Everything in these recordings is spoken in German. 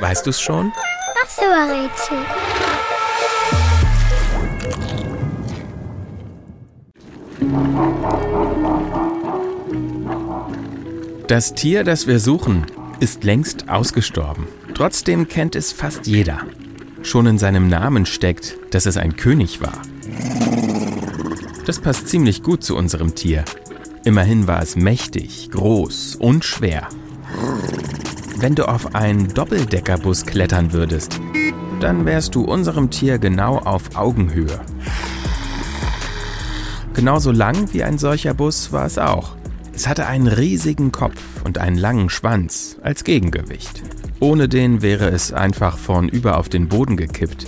Weißt du's schon? Ach so, Rätsel. Das Tier, das wir suchen, ist längst ausgestorben. Trotzdem kennt es fast jeder. Schon in seinem Namen steckt, dass es ein König war. Das passt ziemlich gut zu unserem Tier. Immerhin war es mächtig, groß und schwer. Wenn du auf einen Doppeldeckerbus klettern würdest, dann wärst du unserem Tier genau auf Augenhöhe. Genauso lang wie ein solcher Bus war es auch. Es hatte einen riesigen Kopf und einen langen Schwanz als Gegengewicht. Ohne den wäre es einfach vornüber auf den Boden gekippt.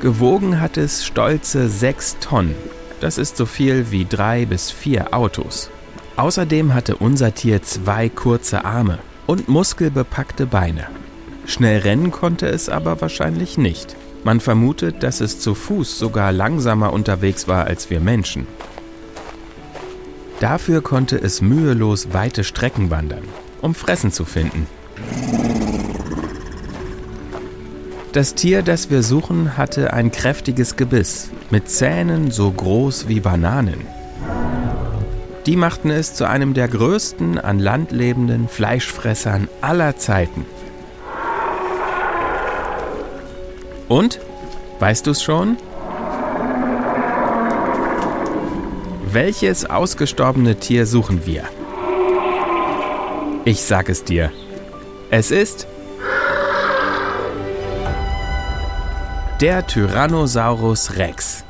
Gewogen hat es stolze 6 Tonnen. Das ist so viel wie drei bis vier Autos. Außerdem hatte unser Tier zwei kurze Arme und muskelbepackte Beine. Schnell rennen konnte es aber wahrscheinlich nicht. Man vermutet, dass es zu Fuß sogar langsamer unterwegs war als wir Menschen. Dafür konnte es mühelos weite Strecken wandern, um Fressen zu finden. Das Tier, das wir suchen, hatte ein kräftiges Gebiss mit Zähnen so groß wie Bananen. Die machten es zu einem der größten an Land lebenden Fleischfressern aller Zeiten. Und? Weißt du es schon? Welches ausgestorbene Tier suchen wir? Ich sag es dir. Es ist der Tyrannosaurus Rex.